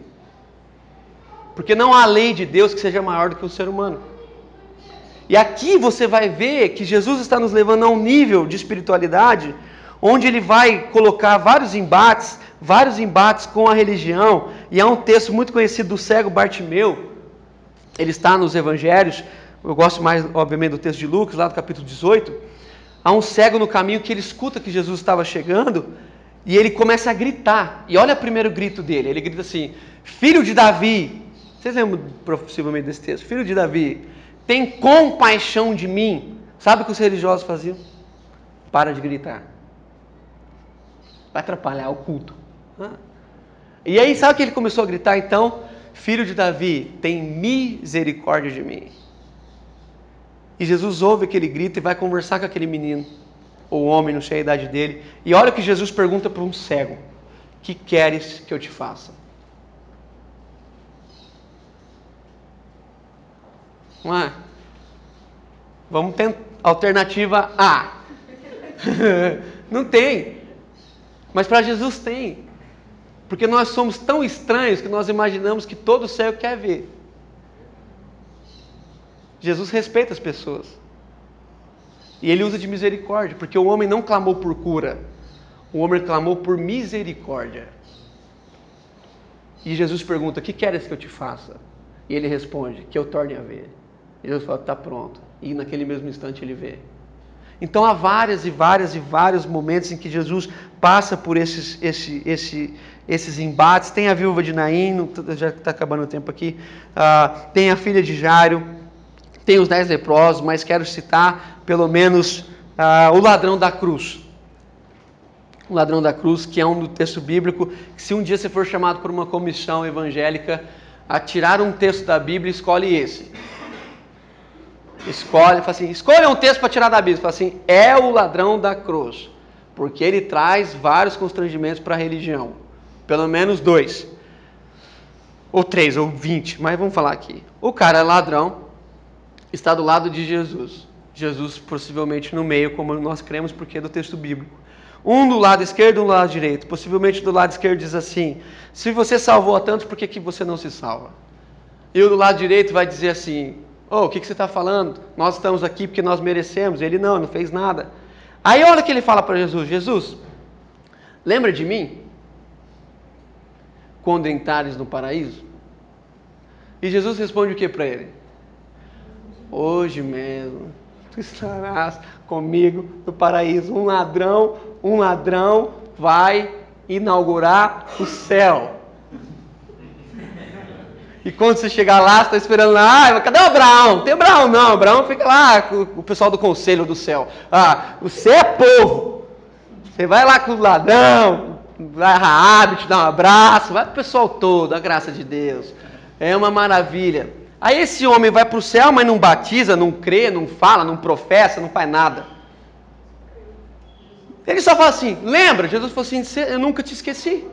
Porque não há lei de Deus que seja maior do que o ser humano. E aqui você vai ver que Jesus está nos levando a um nível de espiritualidade onde ele vai colocar vários embates, vários embates com a religião. E há um texto muito conhecido do cego Bartimeu. Ele está nos evangelhos, eu gosto mais, obviamente, do texto de Lucas, lá do capítulo 18. Há um cego no caminho que ele escuta que Jesus estava chegando e ele começa a gritar. E olha o primeiro grito dele: ele grita assim: Filho de Davi. Vocês lembram possivelmente desse texto? Filho de Davi, tem compaixão de mim. Sabe o que os religiosos faziam? Para de gritar. Vai atrapalhar o culto. E aí, sabe o que ele começou a gritar então? Filho de Davi, tem misericórdia de mim. E Jesus ouve aquele grito e vai conversar com aquele menino, ou homem, não sei a idade dele. E olha o que Jesus pergunta para um cego: Que queres que eu te faça? Não é? Vamos ter alternativa A. não tem. Mas para Jesus tem. Porque nós somos tão estranhos que nós imaginamos que todo cego quer ver. Jesus respeita as pessoas. E ele usa de misericórdia, porque o homem não clamou por cura, o homem clamou por misericórdia. E Jesus pergunta: Que queres que eu te faça? E ele responde: Que eu torne a ver. E Jesus fala: Está pronto. E naquele mesmo instante ele vê. Então há várias e várias e vários momentos em que Jesus passa por esses, esse, esse, esses embates. Tem a viúva de Naim, já está acabando o tempo aqui. Uh, tem a filha de Jairo tem os dez leprosos, mas quero citar pelo menos ah, o ladrão da cruz. O ladrão da cruz, que é um do texto bíblico, que se um dia você for chamado por uma comissão evangélica a tirar um texto da Bíblia, escolhe esse. Escolhe, fala assim, escolha um texto para tirar da Bíblia. Fala assim, é o ladrão da cruz. Porque ele traz vários constrangimentos para a religião. Pelo menos dois. Ou três, ou vinte, mas vamos falar aqui. O cara é ladrão, está do lado de Jesus. Jesus possivelmente no meio, como nós cremos, porque é do texto bíblico. Um do lado esquerdo, um do lado direito. Possivelmente do lado esquerdo diz assim: Se você salvou a tantos, por que, que você não se salva? E o do lado direito vai dizer assim: Oh, o que, que você está falando? Nós estamos aqui porque nós merecemos. Ele não, não fez nada. Aí olha o que ele fala para Jesus: Jesus, lembra de mim? Quando entrares no paraíso? E Jesus responde o que para ele? Hoje mesmo tu estarás comigo no paraíso. Um ladrão, um ladrão vai inaugurar o céu. E quando você chegar lá, você está esperando lá, ah, cadê o Abraão? Tem Abraão não, Abraão fica lá com o pessoal do conselho do céu. Ah, você é povo. Você vai lá com o ladrão, vai a Raabe, te dá um abraço, vai o pessoal todo, a graça de Deus. É uma maravilha. Aí esse homem vai para o céu, mas não batiza, não crê, não fala, não professa, não faz nada. Ele só fala assim: lembra? Jesus falou assim: eu nunca te esqueci.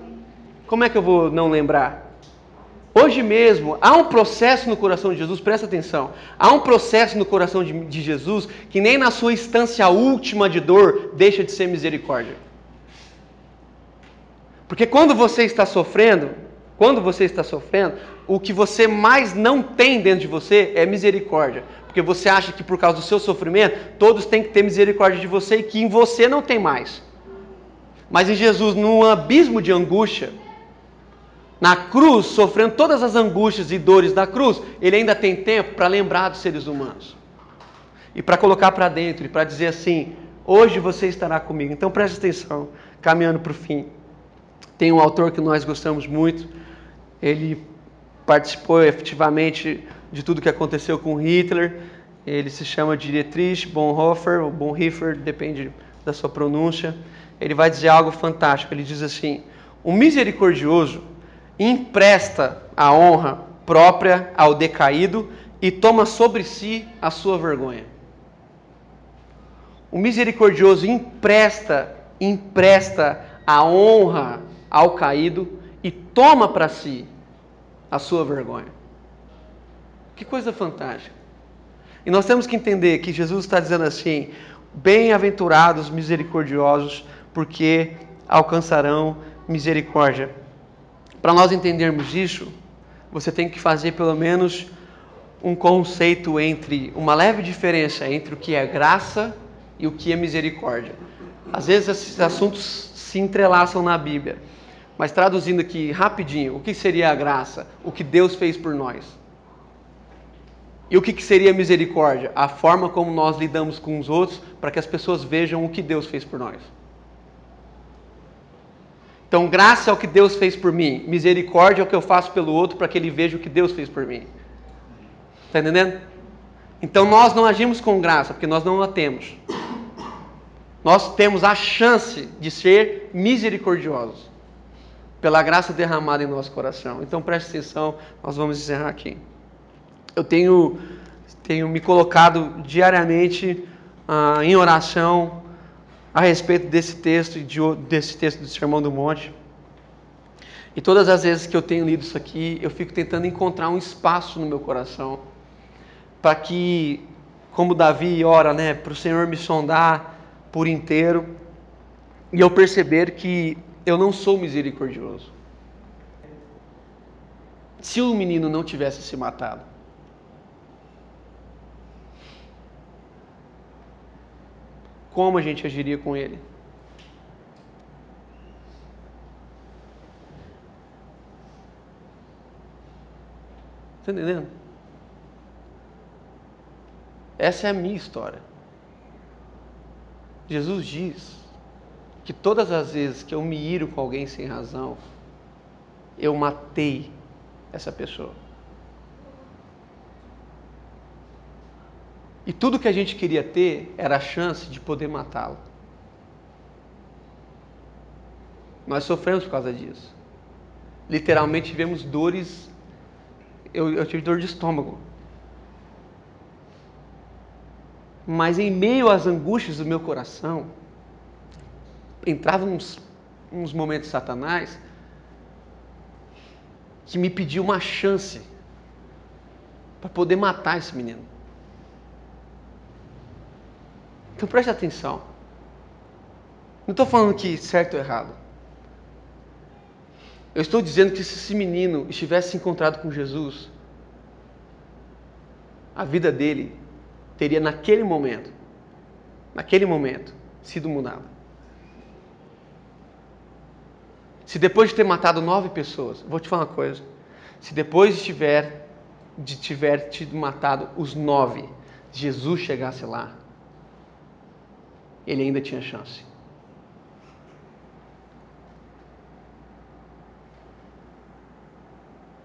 Como é que eu vou não lembrar? Hoje mesmo, há um processo no coração de Jesus, presta atenção. Há um processo no coração de, de Jesus que nem na sua instância última de dor deixa de ser misericórdia. Porque quando você está sofrendo, quando você está sofrendo, o que você mais não tem dentro de você é misericórdia. Porque você acha que por causa do seu sofrimento, todos têm que ter misericórdia de você e que em você não tem mais. Mas em Jesus, num abismo de angústia, na cruz, sofrendo todas as angústias e dores da cruz, ele ainda tem tempo para lembrar dos seres humanos. E para colocar para dentro e para dizer assim: hoje você estará comigo. Então preste atenção, caminhando para o fim. Tem um autor que nós gostamos muito, ele participou efetivamente de tudo que aconteceu com Hitler. Ele se chama Dietrich Bonhoeffer, ou Bonhoeffer, depende da sua pronúncia. Ele vai dizer algo fantástico. Ele diz assim: O misericordioso empresta a honra própria ao decaído e toma sobre si a sua vergonha. O misericordioso empresta, empresta a honra ao caído e toma para si a sua vergonha. Que coisa fantástica. E nós temos que entender que Jesus está dizendo assim: bem-aventurados misericordiosos, porque alcançarão misericórdia. Para nós entendermos isso, você tem que fazer pelo menos um conceito entre uma leve diferença entre o que é graça e o que é misericórdia. Às vezes esses assuntos se entrelaçam na Bíblia. Mas traduzindo aqui rapidinho, o que seria a graça? O que Deus fez por nós. E o que seria a misericórdia? A forma como nós lidamos com os outros para que as pessoas vejam o que Deus fez por nós. Então, graça é o que Deus fez por mim, misericórdia é o que eu faço pelo outro para que ele veja o que Deus fez por mim. Está entendendo? Então, nós não agimos com graça porque nós não a temos. Nós temos a chance de ser misericordiosos pela graça derramada em nosso coração. Então preste atenção, nós vamos encerrar aqui. Eu tenho, tenho me colocado diariamente ah, em oração a respeito desse texto, de, desse texto do Sermão do Monte. E todas as vezes que eu tenho lido isso aqui, eu fico tentando encontrar um espaço no meu coração para que, como Davi ora, né, para o Senhor me sondar por inteiro e eu perceber que eu não sou misericordioso. Se o menino não tivesse se matado, como a gente agiria com ele? Está entendendo? Essa é a minha história. Jesus diz que todas as vezes que eu me iro com alguém sem razão, eu matei essa pessoa. E tudo que a gente queria ter era a chance de poder matá-lo. Nós sofremos por causa disso. Literalmente tivemos dores. Eu, eu tive dor de estômago. Mas em meio às angústias do meu coração, entrava uns, uns momentos Satanás que me pediu uma chance para poder matar esse menino. Então preste atenção. Não estou falando que certo ou errado. Eu estou dizendo que se esse menino estivesse se encontrado com Jesus, a vida dele teria naquele momento, naquele momento, sido mudada. Se depois de ter matado nove pessoas, vou te falar uma coisa, se depois de tiver, de tiver tido matado os nove, Jesus chegasse lá, ele ainda tinha chance.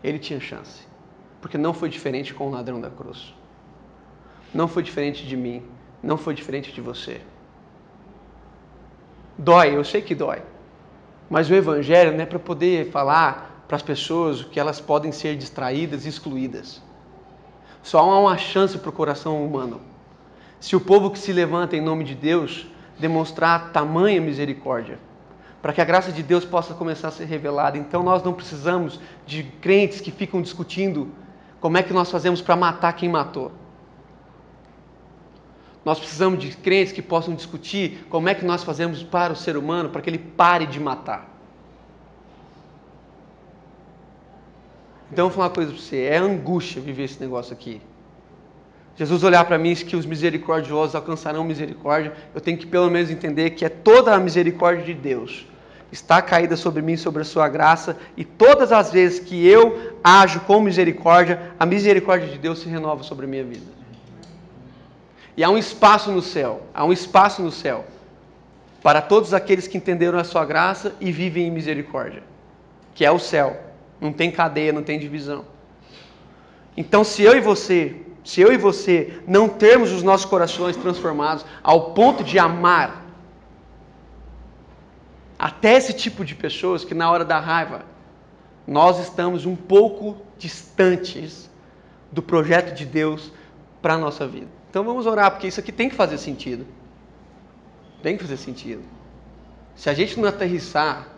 ele tinha chance. Porque não foi diferente com o ladrão da cruz. Não foi diferente de mim. Não foi diferente de você. Dói, eu sei que dói. Mas o Evangelho não é para poder falar para as pessoas que elas podem ser distraídas e excluídas. Só há uma chance para o coração humano. Se o povo que se levanta em nome de Deus demonstrar tamanha misericórdia para que a graça de Deus possa começar a ser revelada. Então nós não precisamos de crentes que ficam discutindo como é que nós fazemos para matar quem matou. Nós precisamos de crentes que possam discutir como é que nós fazemos para o ser humano para que ele pare de matar. Então eu vou falar uma coisa para você, é angústia viver esse negócio aqui. Jesus olhar para mim e que os misericordiosos alcançarão misericórdia, eu tenho que pelo menos entender que é toda a misericórdia de Deus está caída sobre mim, sobre a sua graça, e todas as vezes que eu ajo com misericórdia, a misericórdia de Deus se renova sobre a minha vida. E há um espaço no céu, há um espaço no céu para todos aqueles que entenderam a sua graça e vivem em misericórdia, que é o céu. Não tem cadeia, não tem divisão. Então, se eu e você, se eu e você não termos os nossos corações transformados ao ponto de amar até esse tipo de pessoas que na hora da raiva nós estamos um pouco distantes do projeto de Deus para a nossa vida. Então vamos orar, porque isso aqui tem que fazer sentido. Tem que fazer sentido. Se a gente não aterrissar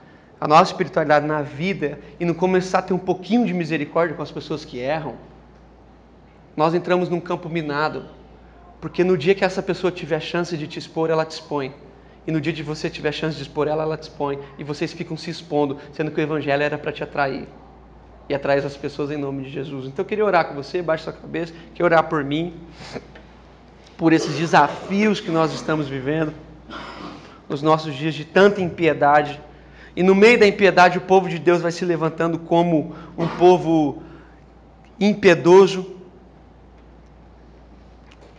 a nossa espiritualidade na vida e não começar a ter um pouquinho de misericórdia com as pessoas que erram, nós entramos num campo minado. Porque no dia que essa pessoa tiver chance de te expor, ela te expõe. E no dia de você tiver chance de expor ela, ela te expõe. E vocês ficam se expondo, sendo que o evangelho era para te atrair. E atrair as pessoas em nome de Jesus. Então eu queria orar com você, baixe sua cabeça, queria orar por mim, por esses desafios que nós estamos vivendo, nos nossos dias de tanta impiedade. E no meio da impiedade, o povo de Deus vai se levantando como um povo impiedoso.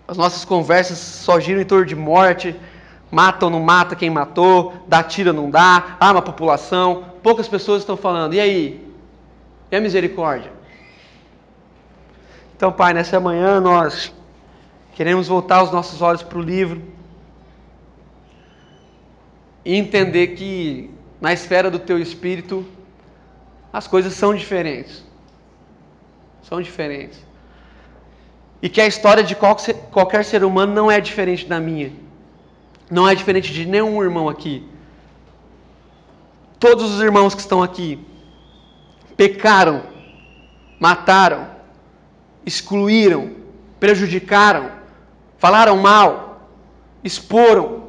As nossas conversas só giram em torno de morte, mata ou não mata quem matou, dá tira ou não dá, arma a população. Poucas pessoas estão falando, e aí? E a misericórdia? Então, Pai, nessa manhã nós queremos voltar os nossos olhos para o livro e entender que na esfera do Teu Espírito as coisas são diferentes. São diferentes. E que a história de qualquer ser humano não é diferente da minha não é diferente de nenhum irmão aqui. Todos os irmãos que estão aqui pecaram, mataram, excluíram, prejudicaram, falaram mal, exporam.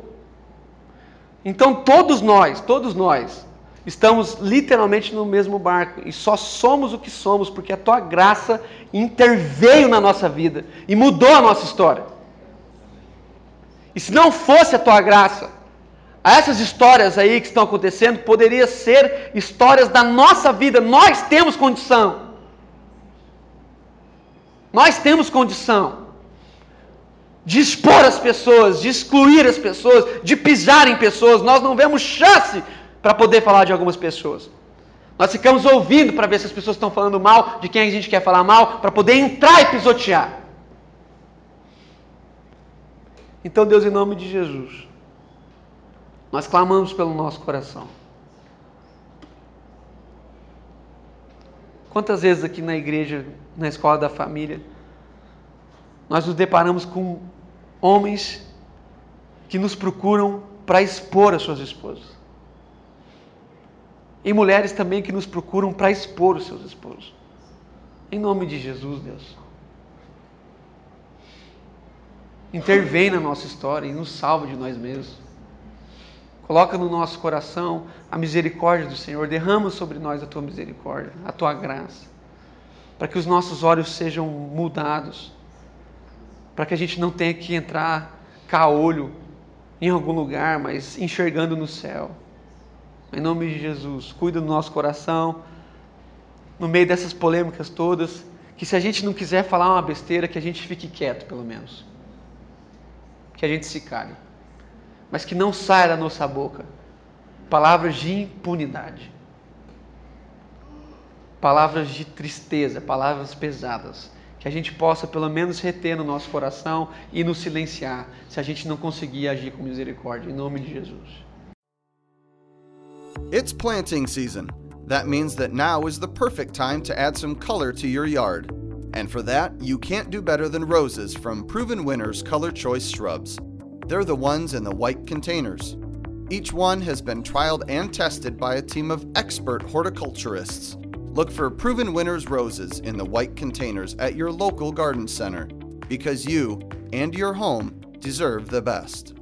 Então todos nós, todos nós, estamos literalmente no mesmo barco e só somos o que somos porque a tua graça interveio na nossa vida e mudou a nossa história. E se não fosse a tua graça, essas histórias aí que estão acontecendo poderiam ser histórias da nossa vida. Nós temos condição. Nós temos condição de expor as pessoas, de excluir as pessoas, de pisar em pessoas. Nós não vemos chance para poder falar de algumas pessoas. Nós ficamos ouvindo para ver se as pessoas estão falando mal de quem a gente quer falar mal, para poder entrar e pisotear. Então, Deus, em nome de Jesus, nós clamamos pelo nosso coração. Quantas vezes aqui na igreja, na escola da família, nós nos deparamos com homens que nos procuram para expor as suas esposas. E mulheres também que nos procuram para expor os seus esposos. Em nome de Jesus, Deus. intervém na nossa história e nos salva de nós mesmos. Coloca no nosso coração a misericórdia do Senhor, derrama sobre nós a tua misericórdia, a tua graça, para que os nossos olhos sejam mudados, para que a gente não tenha que entrar caolho em algum lugar, mas enxergando no céu. Em nome de Jesus, cuida do nosso coração, no meio dessas polêmicas todas, que se a gente não quiser falar uma besteira, que a gente fique quieto, pelo menos. Que a gente se cale. Mas que não saia da nossa boca palavras de impunidade. Palavras de tristeza, palavras pesadas. Que a gente possa pelo menos reter no nosso coração e nos silenciar, se a gente não conseguir agir com misericórdia. Em nome de Jesus. It's planting season. That means that now is the perfect time to add some color to your yard. And for that, you can't do better than roses from Proven Winners Color Choice Shrubs. They're the ones in the white containers. Each one has been trialed and tested by a team of expert horticulturists. Look for Proven Winners roses in the white containers at your local garden center because you and your home deserve the best.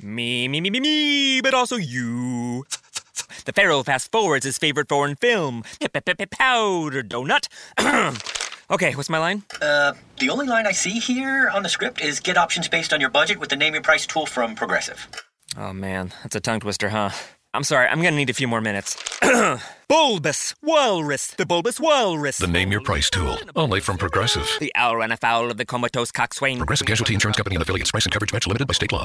Me, me, me, me, me, but also you. The Pharaoh fast forwards his favorite foreign film, Powder Donut. okay, what's my line? Uh, the only line I see here on the script is get options based on your budget with the name your price tool from Progressive. Oh man, that's a tongue twister, huh? I'm sorry, I'm gonna need a few more minutes. bulbous Walrus, the Bulbous Walrus. The name your price tool. Only from Progressive. The owl ran afoul of the comatose coxswain. Progressive Casualty Insurance Company and affiliates. Price and coverage match limited by state law.